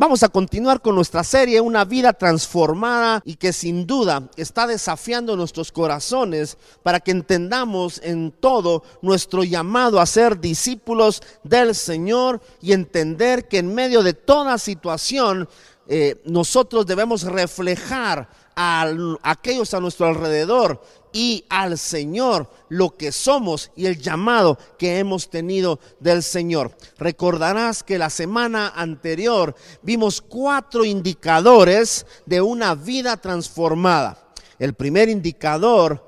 Vamos a continuar con nuestra serie, una vida transformada y que sin duda está desafiando nuestros corazones para que entendamos en todo nuestro llamado a ser discípulos del Señor y entender que en medio de toda situación eh, nosotros debemos reflejar a aquellos a nuestro alrededor y al Señor lo que somos y el llamado que hemos tenido del Señor. Recordarás que la semana anterior vimos cuatro indicadores de una vida transformada. El primer indicador,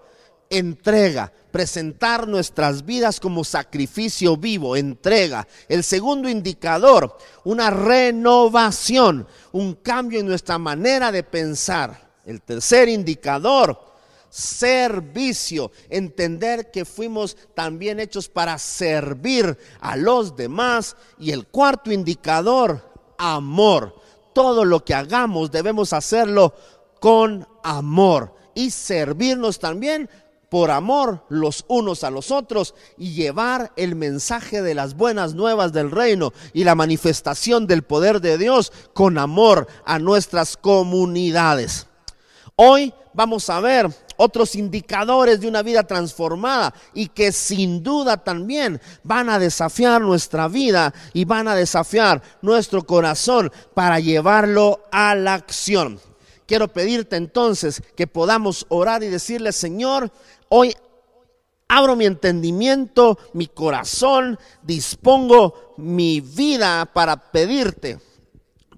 entrega, presentar nuestras vidas como sacrificio vivo, entrega. El segundo indicador, una renovación, un cambio en nuestra manera de pensar. El tercer indicador, servicio, entender que fuimos también hechos para servir a los demás. Y el cuarto indicador, amor. Todo lo que hagamos debemos hacerlo con amor y servirnos también por amor los unos a los otros y llevar el mensaje de las buenas nuevas del reino y la manifestación del poder de Dios con amor a nuestras comunidades. Hoy vamos a ver otros indicadores de una vida transformada y que sin duda también van a desafiar nuestra vida y van a desafiar nuestro corazón para llevarlo a la acción. Quiero pedirte entonces que podamos orar y decirle, Señor, hoy abro mi entendimiento, mi corazón, dispongo mi vida para pedirte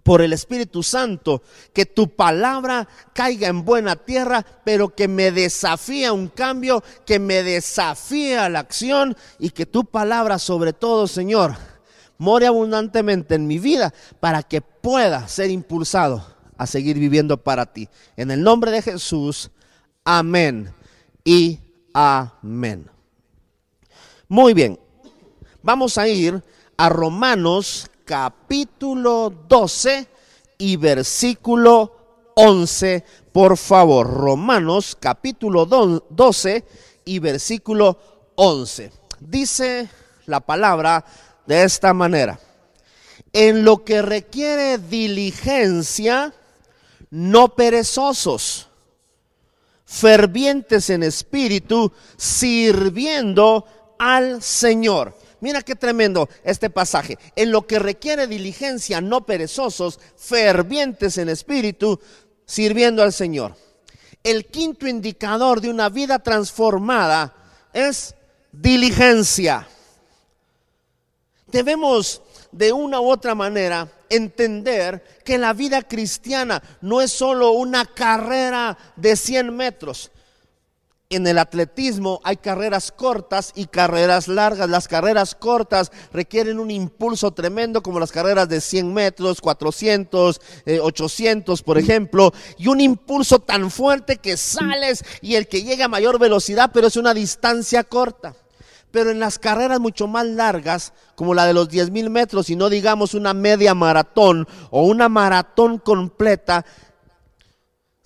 por el Espíritu Santo, que tu palabra caiga en buena tierra, pero que me desafíe a un cambio, que me desafíe a la acción y que tu palabra sobre todo, Señor, more abundantemente en mi vida para que pueda ser impulsado a seguir viviendo para ti. En el nombre de Jesús, amén y amén. Muy bien, vamos a ir a Romanos capítulo 12 y versículo 11, por favor. Romanos capítulo 12 y versículo 11. Dice la palabra de esta manera. En lo que requiere diligencia, no perezosos, fervientes en espíritu, sirviendo al Señor. Mira qué tremendo este pasaje. En lo que requiere diligencia, no perezosos, fervientes en espíritu, sirviendo al Señor. El quinto indicador de una vida transformada es diligencia. Debemos de una u otra manera entender que la vida cristiana no es solo una carrera de 100 metros, en el atletismo hay carreras cortas y carreras largas. Las carreras cortas requieren un impulso tremendo como las carreras de 100 metros, 400, 800 eh, por ejemplo, y un impulso tan fuerte que sales y el que llega a mayor velocidad, pero es una distancia corta. Pero en las carreras mucho más largas, como la de los 10 mil metros, y no digamos una media maratón o una maratón completa,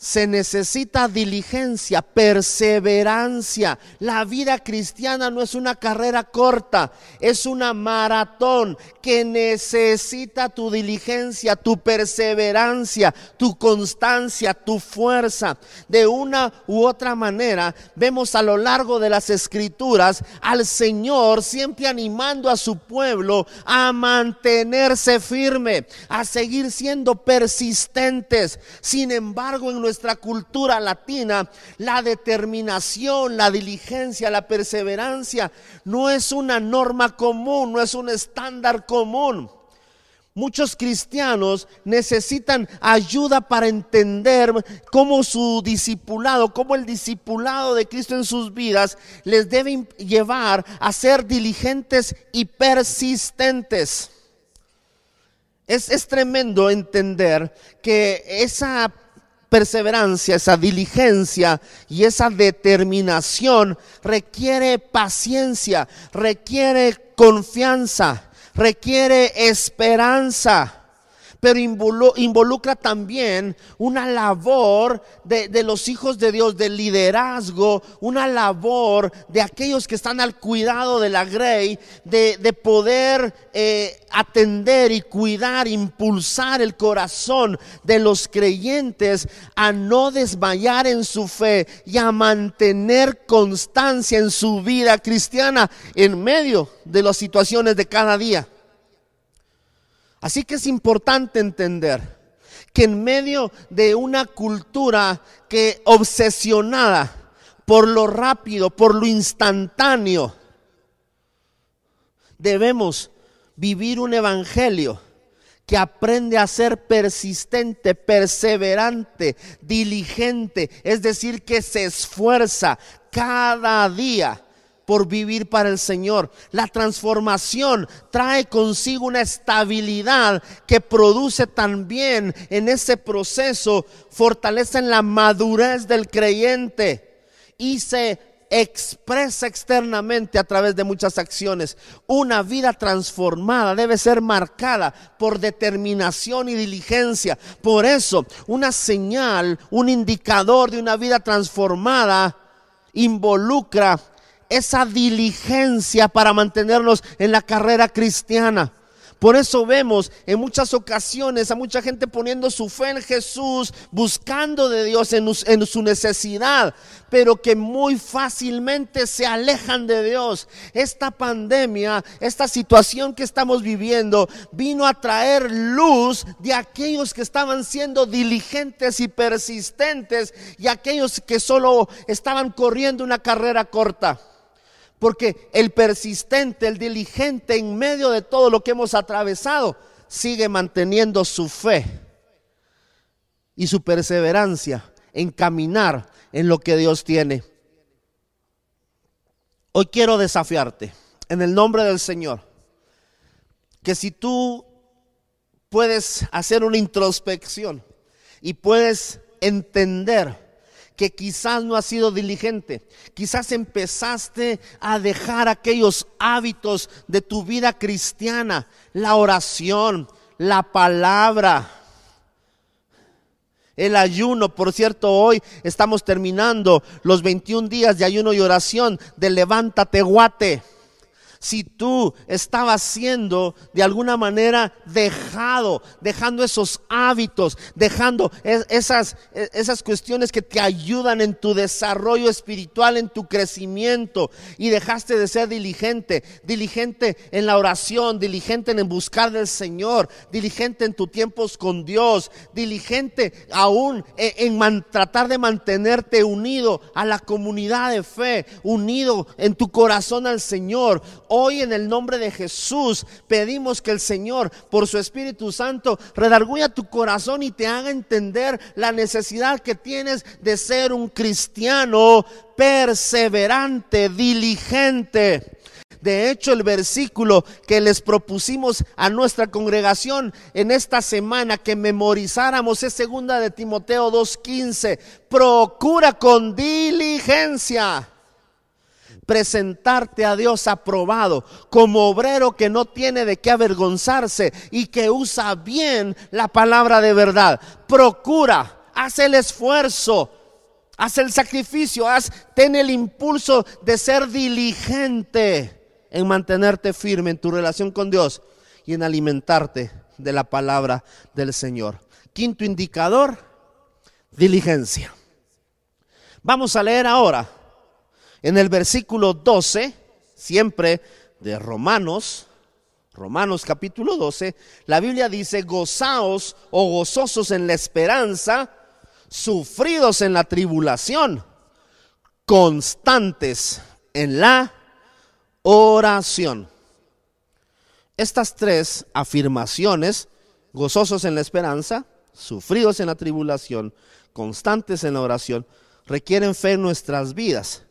se necesita diligencia, perseverancia. La vida cristiana no es una carrera corta, es una maratón que necesita tu diligencia, tu perseverancia, tu constancia, tu fuerza. De una u otra manera, vemos a lo largo de las escrituras al Señor siempre animando a su pueblo a mantenerse firme, a seguir siendo persistentes. Sin embargo, en cultura latina, la determinación, la diligencia, la perseverancia no es una norma común, no es un estándar común. Muchos cristianos necesitan ayuda para entender cómo su discipulado, cómo el discipulado de Cristo en sus vidas les debe llevar a ser diligentes y persistentes. Es, es tremendo entender que esa perseverancia, esa diligencia y esa determinación requiere paciencia, requiere confianza, requiere esperanza. Pero involucra también una labor de, los hijos de Dios, de liderazgo, una labor de aquellos que están al cuidado de la grey, de, poder eh, atender y cuidar, impulsar el corazón de los creyentes a no desmayar en su fe y a mantener constancia en su vida cristiana en medio de las situaciones de cada día. Así que es importante entender que en medio de una cultura que obsesionada por lo rápido, por lo instantáneo, debemos vivir un evangelio que aprende a ser persistente, perseverante, diligente, es decir, que se esfuerza cada día por vivir para el Señor. La transformación trae consigo una estabilidad que produce también en ese proceso fortaleza en la madurez del creyente y se expresa externamente a través de muchas acciones. Una vida transformada debe ser marcada por determinación y diligencia. Por eso, una señal, un indicador de una vida transformada involucra esa diligencia para mantenernos en la carrera cristiana. Por eso vemos en muchas ocasiones a mucha gente poniendo su fe en Jesús, buscando de Dios en, su necesidad, pero que muy fácilmente se alejan de Dios. Esta pandemia, esta situación que estamos viviendo, vino a traer luz de aquellos que estaban siendo diligentes y persistentes y aquellos que solo estaban corriendo una carrera corta. Porque el persistente, el diligente en medio de todo lo que hemos atravesado, sigue manteniendo su fe y su perseverancia en caminar en lo que Dios tiene. Hoy quiero desafiarte en el nombre del Señor que si tú puedes hacer una introspección y puedes entender que quizás no has sido diligente, quizás empezaste a dejar aquellos hábitos de tu vida cristiana, la oración, la palabra, el ayuno, por cierto, hoy estamos terminando los 21 días de ayuno y oración de levántate guate si tú estabas siendo de alguna manera dejado, dejando esos hábitos, dejando esas, e, esas cuestiones que te ayudan en tu desarrollo espiritual, en tu crecimiento, y dejaste de ser diligente, diligente en la oración, diligente en buscar del Señor, diligente en tus tiempos con Dios, diligente aún en, en tratar de mantenerte unido a la comunidad de fe, unido en tu corazón al Señor Hoy en el nombre de Jesús pedimos que el Señor, por su Espíritu Santo, redarguya tu corazón y te haga entender la necesidad que tienes de ser un cristiano perseverante, diligente. De hecho, el versículo que les propusimos a nuestra congregación en esta semana que memorizáramos es segunda de Timoteo 2:15. Procura con diligencia presentarte a Dios aprobado como obrero que no tiene de qué avergonzarse y que usa bien la palabra de verdad. Procura, haz el esfuerzo, haz el sacrificio, haz, ten el impulso de ser diligente en mantenerte firme en tu relación con Dios y en alimentarte de la palabra del Señor. Quinto indicador, diligencia. Vamos a leer ahora en el versículo 12, siempre de Romanos, Romanos capítulo 12, la Biblia dice, gozaos o gozosos en la esperanza, sufridos en la tribulación, constantes en la oración. Estas tres afirmaciones, gozosos en la esperanza, sufridos en la tribulación, constantes en la oración, requieren fe en nuestras vidas.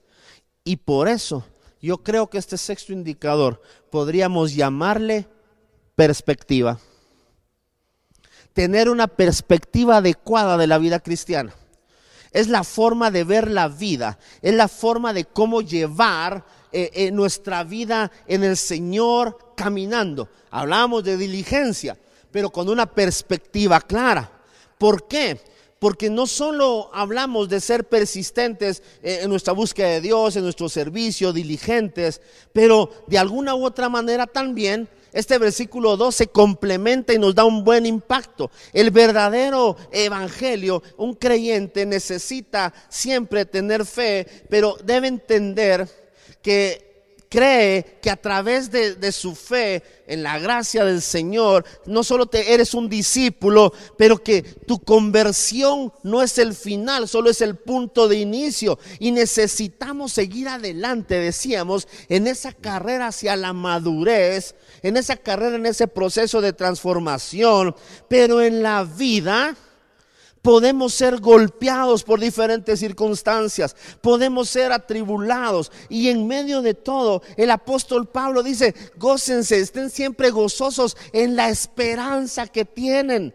Y por eso yo creo que este sexto indicador podríamos llamarle perspectiva. Tener una perspectiva adecuada de la vida cristiana. Es la forma de ver la vida, es la forma de cómo llevar eh, eh, nuestra vida en el Señor caminando. Hablamos de diligencia, pero con una perspectiva clara. ¿Por qué? Porque no solo hablamos de ser persistentes en nuestra búsqueda de Dios, en nuestro servicio, diligentes, pero de alguna u otra manera también este versículo 2 se complementa y nos da un buen impacto. El verdadero evangelio, un creyente necesita siempre tener fe, pero debe entender que cree que a través de, su fe en la gracia del Señor, no solo te eres un discípulo, pero que tu conversión no es el final, solo es el punto de inicio. Y necesitamos seguir adelante, decíamos, en esa carrera hacia la madurez, en esa carrera, en ese proceso de transformación, pero en la vida podemos ser golpeados por diferentes circunstancias, podemos ser atribulados y en medio de todo el apóstol Pablo dice, gócense, estén siempre gozosos en la esperanza que tienen.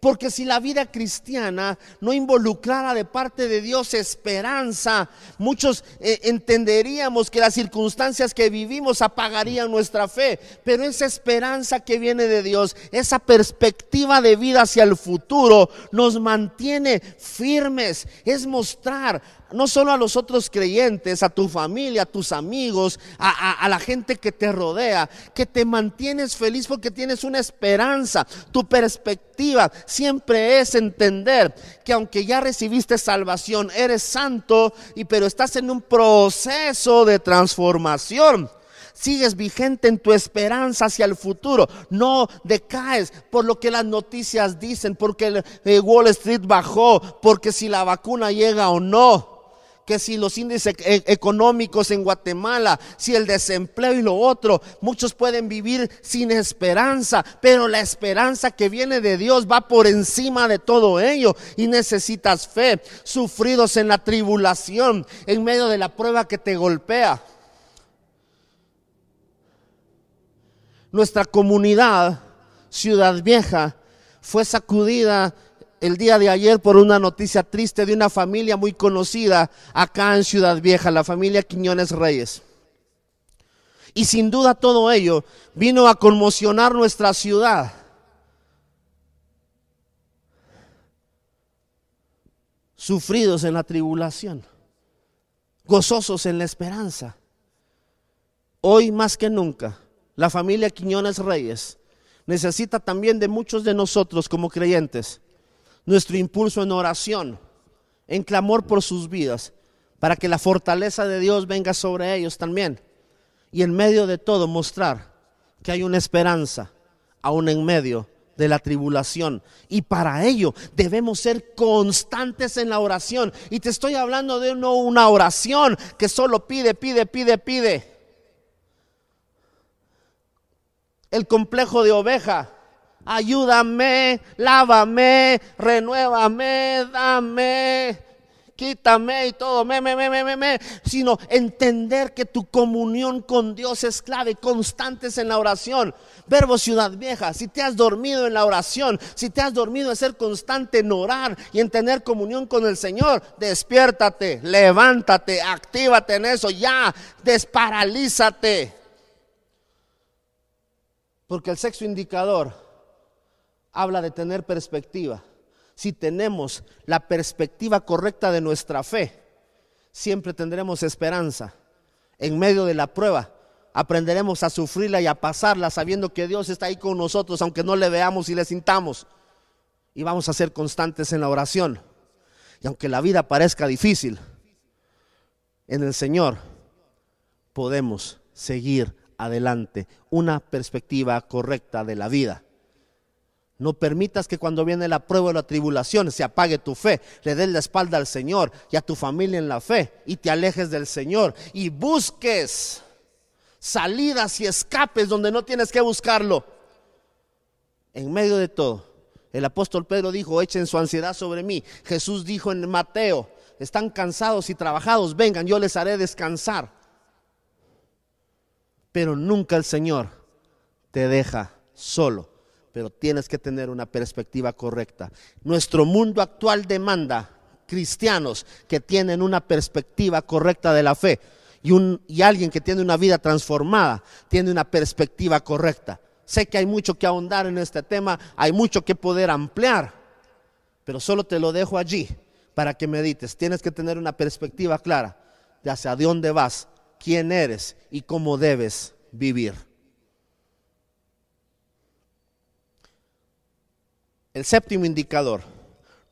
Porque si la vida cristiana no involucrara de parte de Dios esperanza, muchos eh, entenderíamos que las circunstancias que vivimos apagarían nuestra fe. Pero esa esperanza que viene de Dios, esa perspectiva de vida hacia el futuro, nos mantiene firmes. Es mostrar no solo a los otros creyentes, a tu familia, a tus amigos, a, la gente que te rodea, que te mantienes feliz porque tienes una esperanza. Tu perspectiva siempre es entender que aunque ya recibiste salvación, eres santo, y pero estás en un proceso de transformación. Sigues vigente en tu esperanza hacia el futuro, no decaes por lo que las noticias dicen, porque el Wall Street bajó, porque si la vacuna llega o no que si los índices e-, económicos en Guatemala, si el desempleo y lo otro, muchos pueden vivir sin esperanza, pero la esperanza que viene de Dios va por encima de todo ello y necesitas fe, sufridos en la tribulación, en medio de la prueba que te golpea. Nuestra comunidad, Ciudad Vieja, fue sacudida el día de ayer por una noticia triste de una familia muy conocida acá en Ciudad Vieja, la familia Quiñones Reyes. Y sin duda todo ello vino a conmocionar nuestra ciudad. Sufridos en la tribulación, gozosos en la esperanza. Hoy más que nunca, la familia Quiñones Reyes necesita también de muchos de nosotros como creyentes nuestro impulso en oración, en clamor por sus vidas, para que la fortaleza de Dios venga sobre ellos también. Y en medio de todo mostrar que hay una esperanza, aún en medio de la tribulación. Y para ello debemos ser constantes en la oración. Y te estoy hablando de no una oración que solo pide, pide, pide, pide. El complejo de oveja ayúdame, lávame, renuévame, dame, quítame y todo, me, me, me, me, me, sino entender que tu comunión con Dios es clave, constantes en la oración. Verbo Ciudad Vieja, si te has dormido en la oración, si te has dormido en ser constante en orar y en tener comunión con el Señor, despiértate, levántate, actívate en eso, ya, desparalízate. Porque el sexo indicador habla de tener perspectiva. Si tenemos la perspectiva correcta de nuestra fe, siempre tendremos esperanza. En medio de la prueba, aprenderemos a sufrirla y a pasarla sabiendo que Dios está ahí con nosotros, aunque no le veamos y le sintamos. Y vamos a ser constantes en la oración. Y aunque la vida parezca difícil, en el Señor podemos seguir adelante. Una perspectiva correcta de la vida. No permitas que cuando viene la prueba o la tribulación se apague tu fe. Le des la espalda al Señor y a tu familia en la fe y te alejes del Señor y busques salidas y escapes donde no tienes que buscarlo. En medio de todo, el apóstol Pedro dijo, echen su ansiedad sobre mí. Jesús dijo en Mateo, están cansados y trabajados, vengan, yo les haré descansar. Pero nunca el Señor te deja solo pero tienes que tener una perspectiva correcta. Nuestro mundo actual demanda cristianos que tienen una perspectiva correcta de la fe y, un, y alguien que tiene una vida transformada, tiene una perspectiva correcta. Sé que hay mucho que ahondar en este tema, hay mucho que poder ampliar, pero solo te lo dejo allí para que medites. Tienes que tener una perspectiva clara de hacia dónde vas, quién eres y cómo debes vivir. El séptimo indicador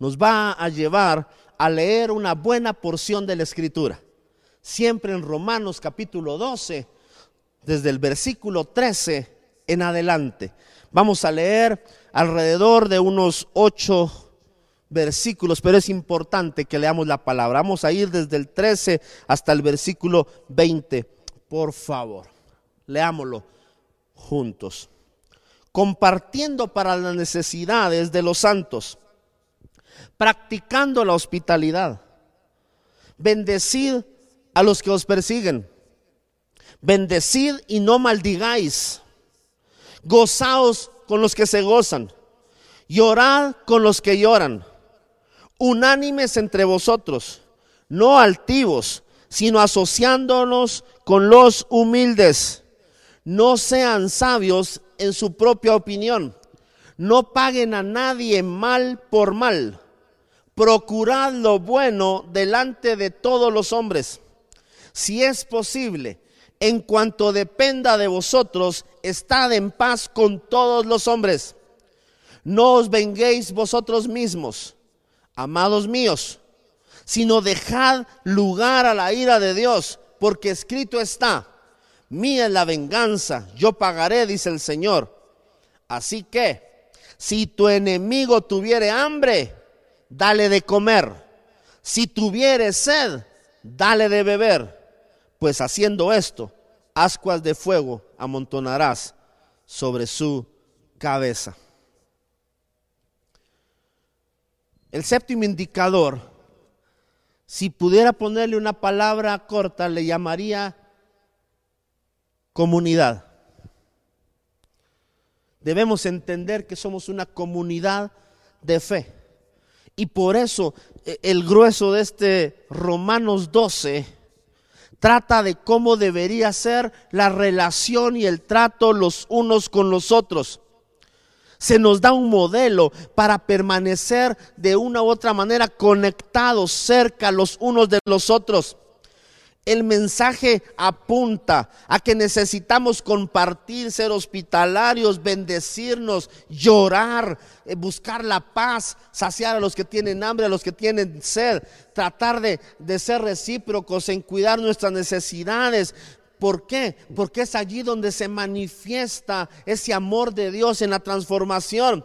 nos va a llevar a leer una buena porción de la escritura. Siempre en Romanos capítulo 12, desde el versículo 13 en adelante. Vamos a leer alrededor de unos ocho versículos, pero es importante que leamos la palabra. Vamos a ir desde el 13 hasta el versículo 20, por favor. Leámoslo juntos. Compartiendo para las necesidades de los santos, practicando la hospitalidad. Bendecid a los que os persiguen. Bendecid y no maldigáis. Gozaos con los que se gozan. Llorad con los que lloran unánimes entre vosotros, no altivos, sino asociándonos con los humildes. No sean sabios en su propia opinión. No paguen a nadie mal por mal. Procurad lo bueno delante de todos los hombres. Si es posible, en cuanto dependa de vosotros, estad en paz con todos los hombres. No os venguéis vosotros mismos amados míos, sino dejad lugar a la ira de Dios, porque escrito está, mía es la venganza, yo pagaré, dice el Señor. Así que, si tu enemigo tuviere hambre, dale de comer. Si tuviere sed, dale de beber. Pues haciendo esto, ascuas de fuego amontonarás sobre su cabeza. El séptimo indicador, si pudiera ponerle una palabra corta, le llamaría comunidad. Debemos entender que somos una comunidad de fe. Y por eso e, el grueso de este Romanos 12 trata de cómo debería ser la relación y el trato los unos con los otros se nos da un modelo para permanecer de una u otra manera conectados cerca los unos de los otros. El mensaje apunta a que necesitamos compartir, ser hospitalarios, bendecirnos, llorar, eh, buscar la paz, saciar a los que tienen hambre, a los que tienen sed, tratar de, ser recíprocos en cuidar nuestras necesidades, ¿Por qué? Porque es allí donde se manifiesta ese amor de Dios en la transformación.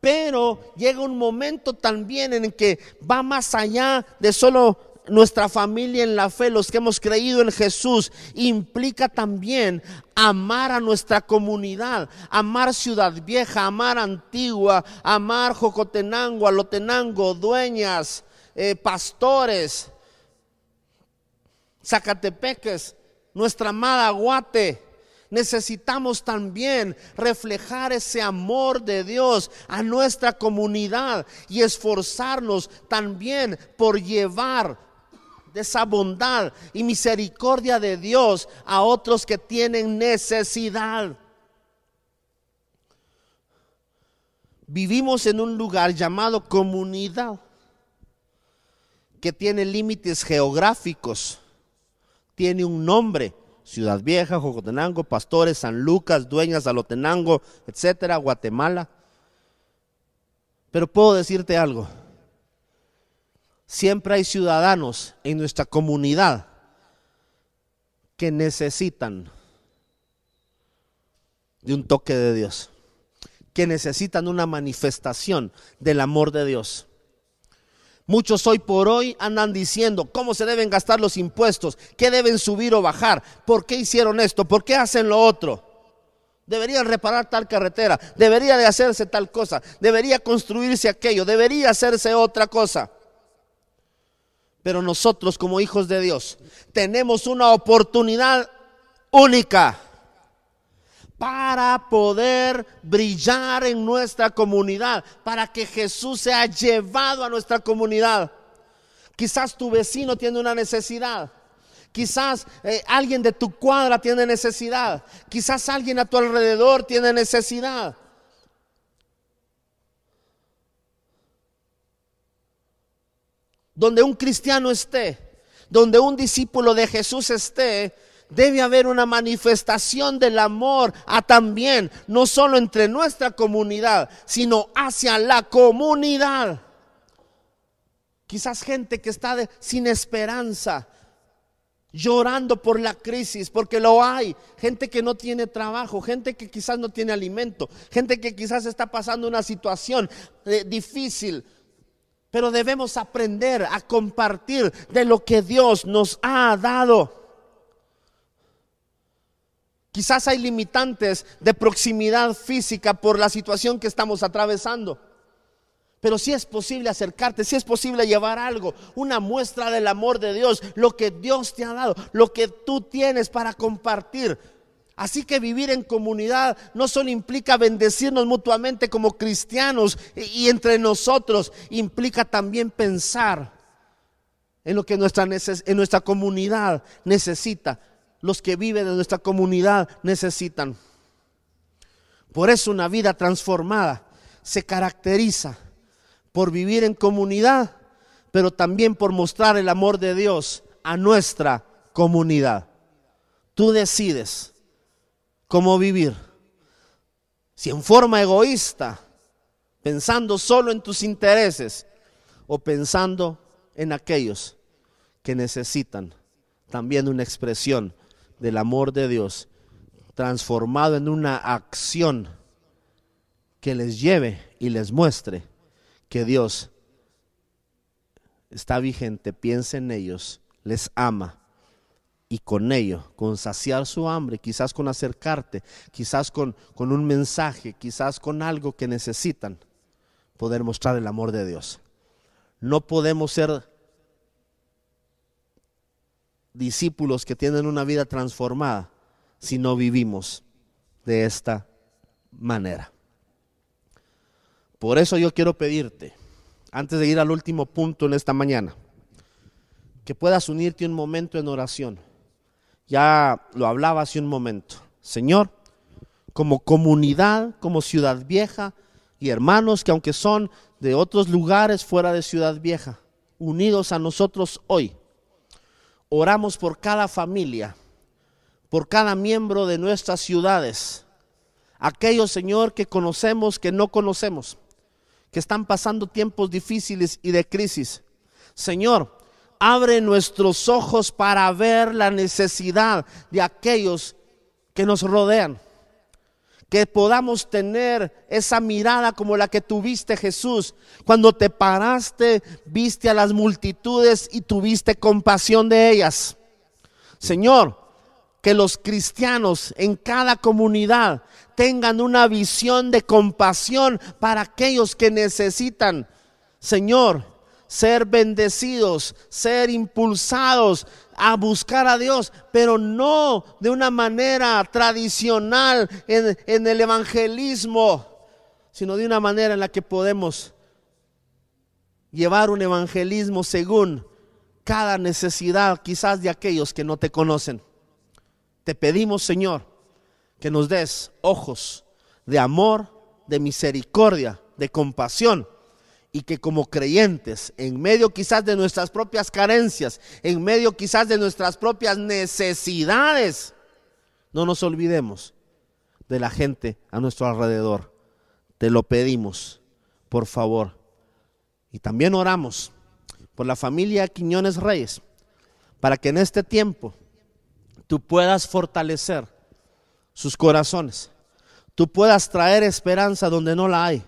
Pero llega un momento también en que va más allá de solo nuestra familia en la fe, los que hemos creído en Jesús, implica también amar a nuestra comunidad, amar Ciudad Vieja, amar Antigua, amar Jocotenango, Alotenango, dueñas, eh, pastores, Zacatepeques, nuestra amada Guate. Necesitamos también reflejar ese amor de Dios a nuestra comunidad y esforzarnos también por llevar esa bondad y misericordia de Dios a otros que tienen necesidad. Vivimos en un lugar llamado comunidad que tiene límites geográficos tiene un nombre. Ciudad Vieja, Jocotenango, Pastores, San Lucas, Dueñas, Alotenango, etcétera, Guatemala. Pero puedo decirte algo. Siempre hay ciudadanos en nuestra comunidad que necesitan de un toque de Dios, que necesitan una manifestación del amor de Dios. Muchos hoy por hoy andan diciendo cómo se deben gastar los impuestos, qué deben subir o bajar, por qué hicieron esto, por qué hacen lo otro. Deberían reparar tal carretera, debería de hacerse tal cosa, debería construirse aquello, debería hacerse otra cosa. Pero nosotros como hijos de Dios tenemos una oportunidad única para poder brillar en nuestra comunidad, para que Jesús sea llevado a nuestra comunidad. Quizás tu vecino tiene una necesidad. Quizás eh, alguien de tu cuadra tiene necesidad. Quizás alguien a tu alrededor tiene necesidad. Donde un cristiano esté, donde un discípulo de Jesús esté, debe haber una manifestación del amor a también, no solo entre nuestra comunidad, sino hacia la comunidad. Quizás gente que está sin esperanza, llorando por la crisis, porque lo hay. Gente que no tiene trabajo, gente que quizás no tiene alimento, gente que quizás está pasando una situación eh, difícil. Pero debemos aprender a compartir de lo que Dios nos ha dado. Quizás hay limitantes de proximidad física por la situación que estamos atravesando. Pero si es posible acercarte, si es posible llevar algo, una muestra del amor de Dios, lo que Dios te ha dado, lo que tú tienes para compartir. Así que vivir en comunidad no solo implica bendecirnos mutuamente como cristianos y entre nosotros, implica también pensar en lo que nuestra, en nuestra comunidad necesita, los que viven en nuestra comunidad necesitan. Por eso una vida transformada se caracteriza por vivir en comunidad, pero también por mostrar el amor de Dios a nuestra comunidad. Tú decides cómo vivir. Si en forma egoísta, pensando solo en tus intereses o pensando en aquellos que necesitan también una expresión del amor de Dios transformado en una acción que les lleve y les muestre que Dios está vigente, piensa en ellos, les ama y con ello, con saciar su hambre, quizás con acercarte, quizás con, con un mensaje, quizás con algo que necesitan, poder mostrar el amor de Dios. No podemos ser discípulos que tienen una vida transformada si no vivimos de esta manera. Por eso yo quiero pedirte, antes de ir al último punto en esta mañana, que puedas unirte un momento en oración. Ya lo hablaba hace un momento. Señor, como comunidad, como ciudad vieja y hermanos que aunque son de otros lugares fuera de ciudad vieja, unidos a nosotros hoy, oramos por cada familia, por cada miembro de nuestras ciudades, aquellos, Señor, que conocemos, que no conocemos que están pasando tiempos difíciles y de crisis. Señor, abre nuestros ojos para ver la necesidad de aquellos que nos rodean. Que podamos tener esa mirada como la que tuviste Jesús. Cuando te paraste, viste a las multitudes y tuviste compasión de ellas. Señor, que los cristianos en cada comunidad tengan una visión de compasión para aquellos que necesitan, Señor, ser bendecidos, ser impulsados a buscar a Dios, pero no de una manera tradicional en, en, el evangelismo, sino de una manera en la que podemos llevar un evangelismo según cada necesidad quizás de aquellos que no te conocen. Te pedimos, Señor, que nos des ojos de amor, de misericordia, de compasión y que como creyentes, en medio quizás de nuestras propias carencias, en medio quizás de nuestras propias necesidades, no nos olvidemos de la gente a nuestro alrededor. Te lo pedimos, por favor. Y también oramos por la familia Quiñones Reyes, para que en este tiempo tú puedas fortalecer sus corazones. Tú puedas traer esperanza donde no la hay.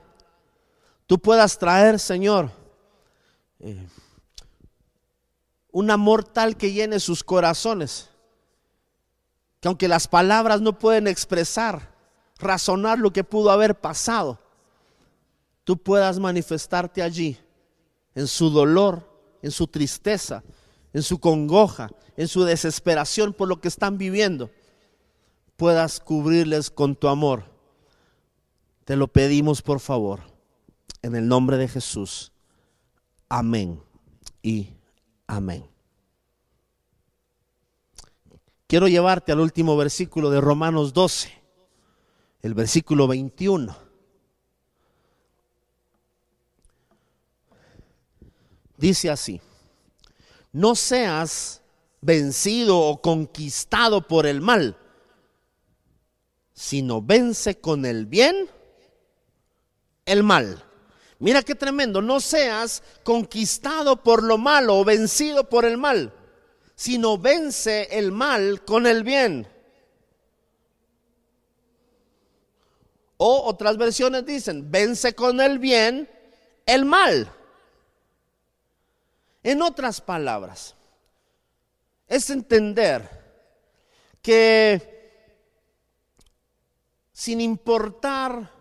Tú puedas traer, Señor, eh, un amor tal que llene sus corazones. Que aunque las palabras no pueden expresar, razonar lo que pudo haber pasado, tú puedas manifestarte allí, en su dolor, en su tristeza, en su congoja, en su desesperación por lo que están viviendo puedas cubrirles con tu amor. Te lo pedimos por favor, en el nombre de Jesús. Amén y amén. quiero llevarte al último versículo de Romanos 12, el versículo 21. Dice así, no seas vencido o conquistado por el mal, sino vence con el bien el mal. Mira qué tremendo, no seas conquistado por lo malo o vencido por el mal, sino vence el mal con el bien. O otras versiones dicen, vence con el bien el mal. En otras palabras, es entender que sin importar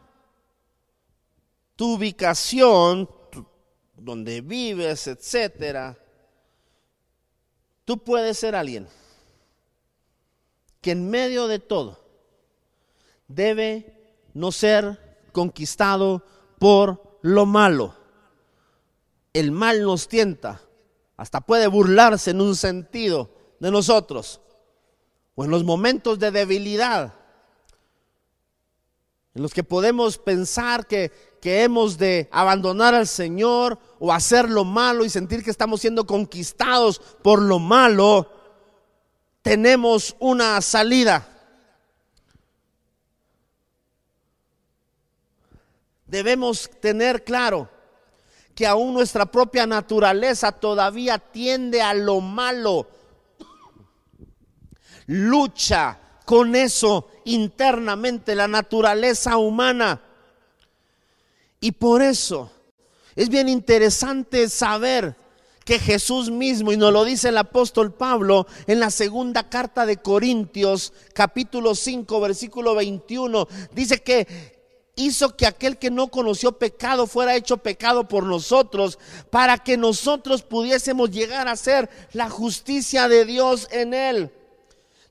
tu ubicación, donde vives, etcétera, tú puedes ser alguien que en medio de todo debe no ser conquistado por lo malo. El mal nos tienta, hasta puede burlarse en un sentido de nosotros, o en los momentos de debilidad, en los que podemos pensar que que hemos de abandonar al Señor o hacer lo malo y sentir que estamos siendo conquistados por lo malo, tenemos una salida. Debemos tener claro que aún nuestra propia naturaleza todavía tiende a lo malo. Lucha con eso internamente la naturaleza humana. Y por eso es bien interesante saber que Jesús mismo, y nos lo dice el apóstol Pablo en la segunda carta de Corintios, capítulo 5, versículo 21, dice que hizo que aquel que no conoció pecado fuera hecho pecado por nosotros, para que nosotros pudiésemos llegar a ser la justicia de Dios en él.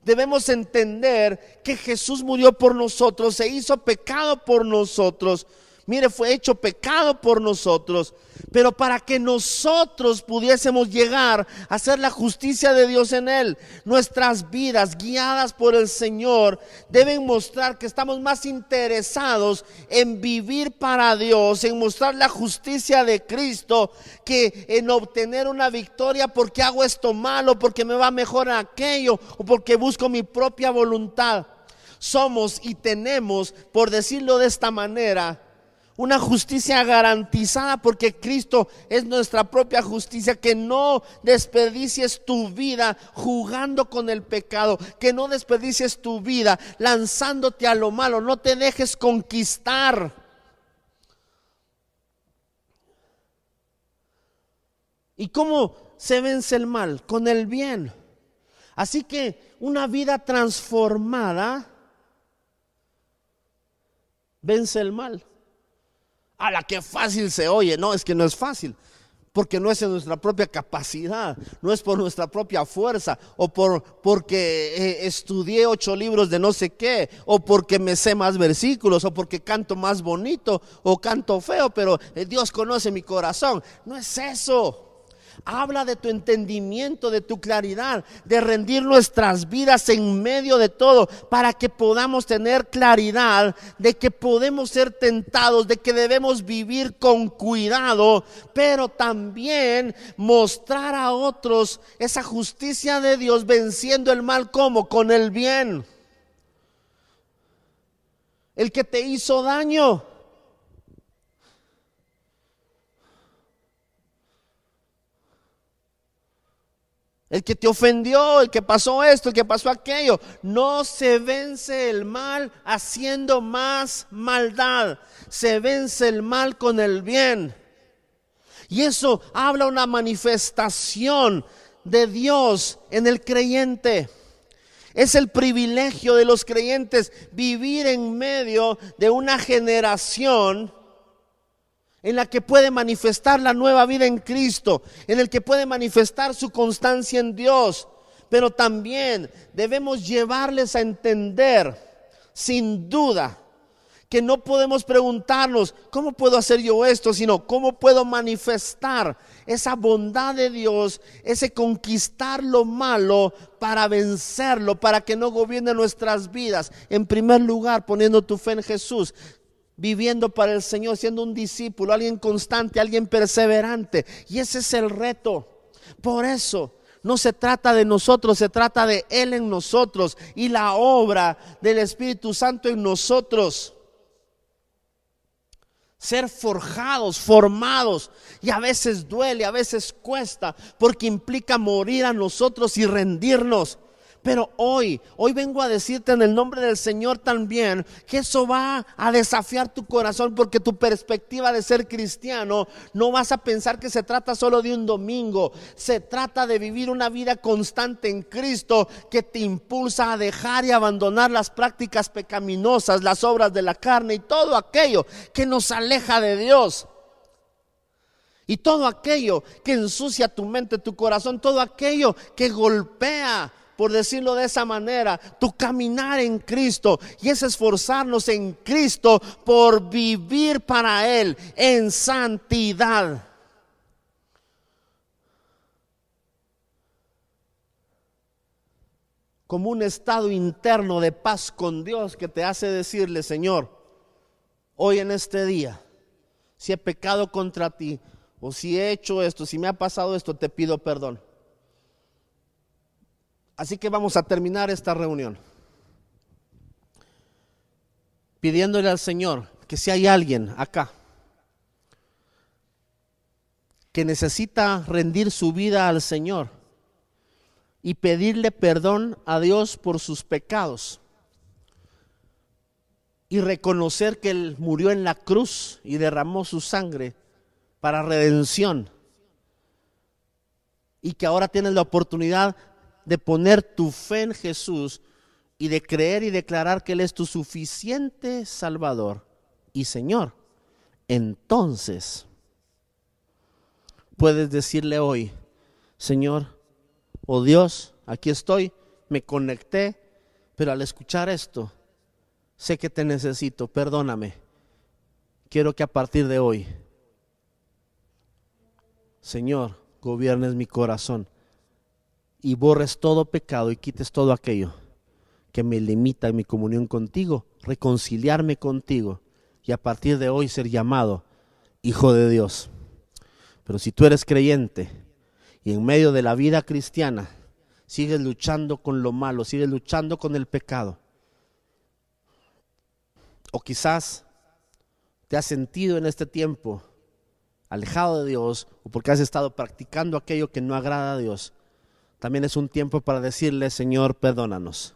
Debemos entender que Jesús murió por nosotros, se hizo pecado por nosotros Mire, fue hecho pecado por nosotros, pero para que nosotros pudiésemos llegar a ser la justicia de Dios en Él, nuestras vidas guiadas por el Señor deben mostrar que estamos más interesados en vivir para Dios, en mostrar la justicia de Cristo, que en obtener una victoria porque hago esto malo, porque me va mejor aquello o porque busco mi propia voluntad. Somos y tenemos, por decirlo de esta manera, una justicia garantizada porque Cristo es nuestra propia justicia, que no desperdicies tu vida jugando con el pecado, que no desperdicies tu vida lanzándote a lo malo, no te dejes conquistar. ¿Y cómo se vence el mal? Con el bien. Así que una vida transformada vence el mal a la que fácil se oye. No, es que no es fácil. Porque no es en nuestra propia capacidad, no es por nuestra propia fuerza, o por porque eh, estudié ocho libros de no sé qué, o porque me sé más versículos, o porque canto más bonito, o canto feo, pero eh, Dios conoce mi corazón. No es eso. Habla de tu entendimiento, de tu claridad, de rendir nuestras vidas en medio de todo para que podamos tener claridad de que podemos ser tentados, de que debemos vivir con cuidado, pero también mostrar a otros esa justicia de Dios venciendo el mal como con el bien. El que te hizo daño El que te ofendió, el que pasó esto, el que pasó aquello. No se vence el mal haciendo más maldad. Se vence el mal con el bien. Y eso habla una manifestación de Dios en el creyente. Es el privilegio de los creyentes vivir en medio de una generación en la que puede manifestar la nueva vida en Cristo, en el que puede manifestar su constancia en Dios. Pero también debemos llevarles a entender, sin duda, que no podemos preguntarnos, ¿cómo puedo hacer yo esto? Sino, ¿cómo puedo manifestar esa bondad de Dios, ese conquistar lo malo para vencerlo, para que no gobierne nuestras vidas? En primer lugar, poniendo tu fe en Jesús, viviendo para el Señor, siendo un discípulo, alguien constante, alguien perseverante. Y ese es el reto. Por eso no se trata de nosotros, se trata de Él en nosotros y la obra del Espíritu Santo en nosotros ser forjados, formados. Y a veces duele, a veces cuesta, porque implica morir a nosotros y rendirnos. Pero hoy, hoy vengo a decirte en el nombre del Señor también que eso va a desafiar tu corazón porque tu perspectiva de ser cristiano no vas a pensar que se trata solo de un domingo, se trata de vivir una vida constante en Cristo que te impulsa a dejar y abandonar las prácticas pecaminosas, las obras de la carne y todo aquello que nos aleja de Dios. Y todo aquello que ensucia tu mente, tu corazón, todo aquello que golpea por decirlo de esa manera, tu caminar en Cristo y es esforzarnos en Cristo por vivir para Él en santidad. Como un estado interno de paz con Dios que te hace decirle, Señor, hoy en este día, si he pecado contra ti, o si he hecho esto, si me ha pasado esto, te pido perdón. Así que vamos a terminar esta reunión. Pidiéndole al Señor que si hay alguien acá que necesita rendir su vida al Señor y pedirle perdón a Dios por sus pecados y reconocer que Él murió en la cruz y derramó su sangre para redención y que ahora tienes la oportunidad de poner tu fe en Jesús y de creer y declarar que Él es tu suficiente Salvador y Señor, entonces puedes decirle hoy, Señor, oh Dios, aquí estoy, me conecté, pero al escuchar esto, sé que te necesito, perdóname. Quiero que a partir de hoy, Señor, gobiernes mi corazón y borres todo pecado y quites todo aquello que me limita en mi comunión contigo, reconciliarme contigo y a partir de hoy ser llamado hijo de Dios. Pero si tú eres creyente y en medio de la vida cristiana sigues luchando con lo malo, sigues luchando con el pecado, o quizás te has sentido en este tiempo alejado de Dios o porque has estado practicando aquello que no agrada a Dios, también es un tiempo para decirle, Señor, perdónanos.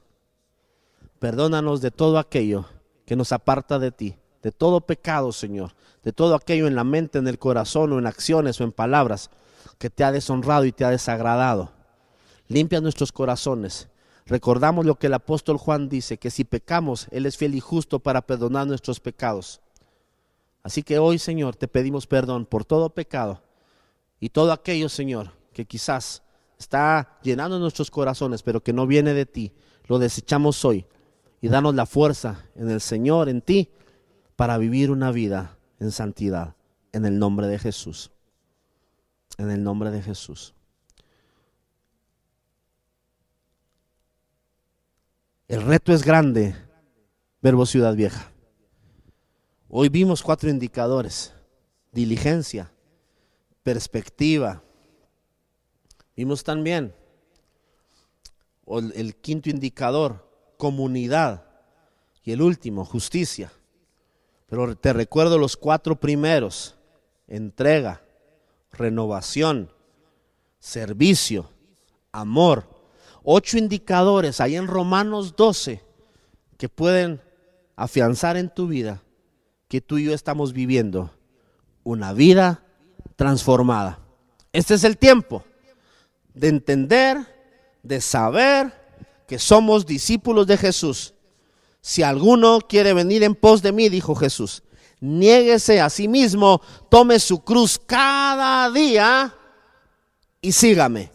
Perdónanos de todo aquello que nos aparta de ti, de todo pecado, Señor, de todo aquello en la mente, en el corazón o en acciones o en palabras que te ha deshonrado y te ha desagradado. Limpia nuestros corazones. Recordamos lo que el apóstol Juan dice, que si pecamos, Él es fiel y justo para perdonar nuestros pecados. Así que hoy, Señor, te pedimos perdón por todo pecado y todo aquello, Señor, que quizás está llenando nuestros corazones, pero que no viene de ti, lo desechamos hoy y danos la fuerza en el Señor, en ti, para vivir una vida en santidad, en el nombre de Jesús. En el nombre de Jesús. El reto es grande, Verbo Ciudad Vieja. Hoy vimos cuatro indicadores. Diligencia, perspectiva, Vimos también el, quinto indicador, comunidad. Y el último, justicia. Pero te recuerdo los cuatro primeros. Entrega, renovación, servicio, amor. Ocho indicadores ahí en Romanos 12 que pueden afianzar en tu vida que tú y yo estamos viviendo una vida transformada. Este es el tiempo de entender, de saber que somos discípulos de Jesús. Si alguno quiere venir en pos de mí, dijo Jesús, niéguese a sí mismo, tome su cruz cada día y sígame.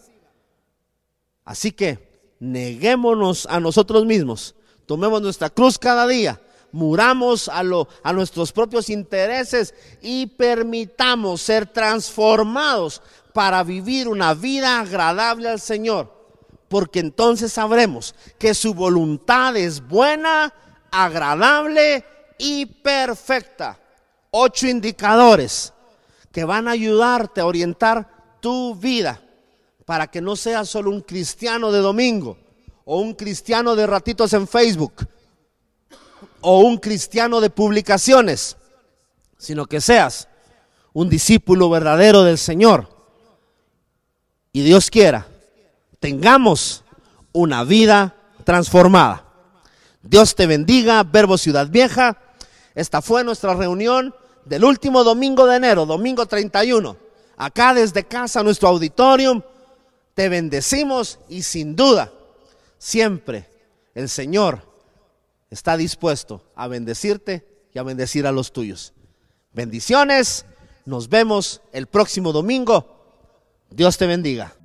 Así que neguémonos a nosotros mismos, tomemos nuestra cruz cada día, muramos a, lo, a nuestros propios intereses y permitamos ser transformados para vivir una vida agradable al Señor. Porque entonces sabremos que su voluntad es buena, agradable y perfecta. Ocho indicadores que van a ayudarte a orientar tu vida para que no seas solo un cristiano de domingo o un cristiano de ratitos en Facebook o un cristiano de publicaciones, sino que seas un discípulo verdadero del Señor. Y Dios quiera, tengamos una vida transformada. Dios te bendiga, Verbo Ciudad Vieja. Esta fue nuestra reunión del último domingo de enero, domingo 31. Acá desde casa, nuestro auditorium, te bendecimos y sin duda, siempre el Señor está dispuesto a bendecirte y a bendecir a los tuyos. Bendiciones, nos vemos el próximo domingo. Dios te bendiga.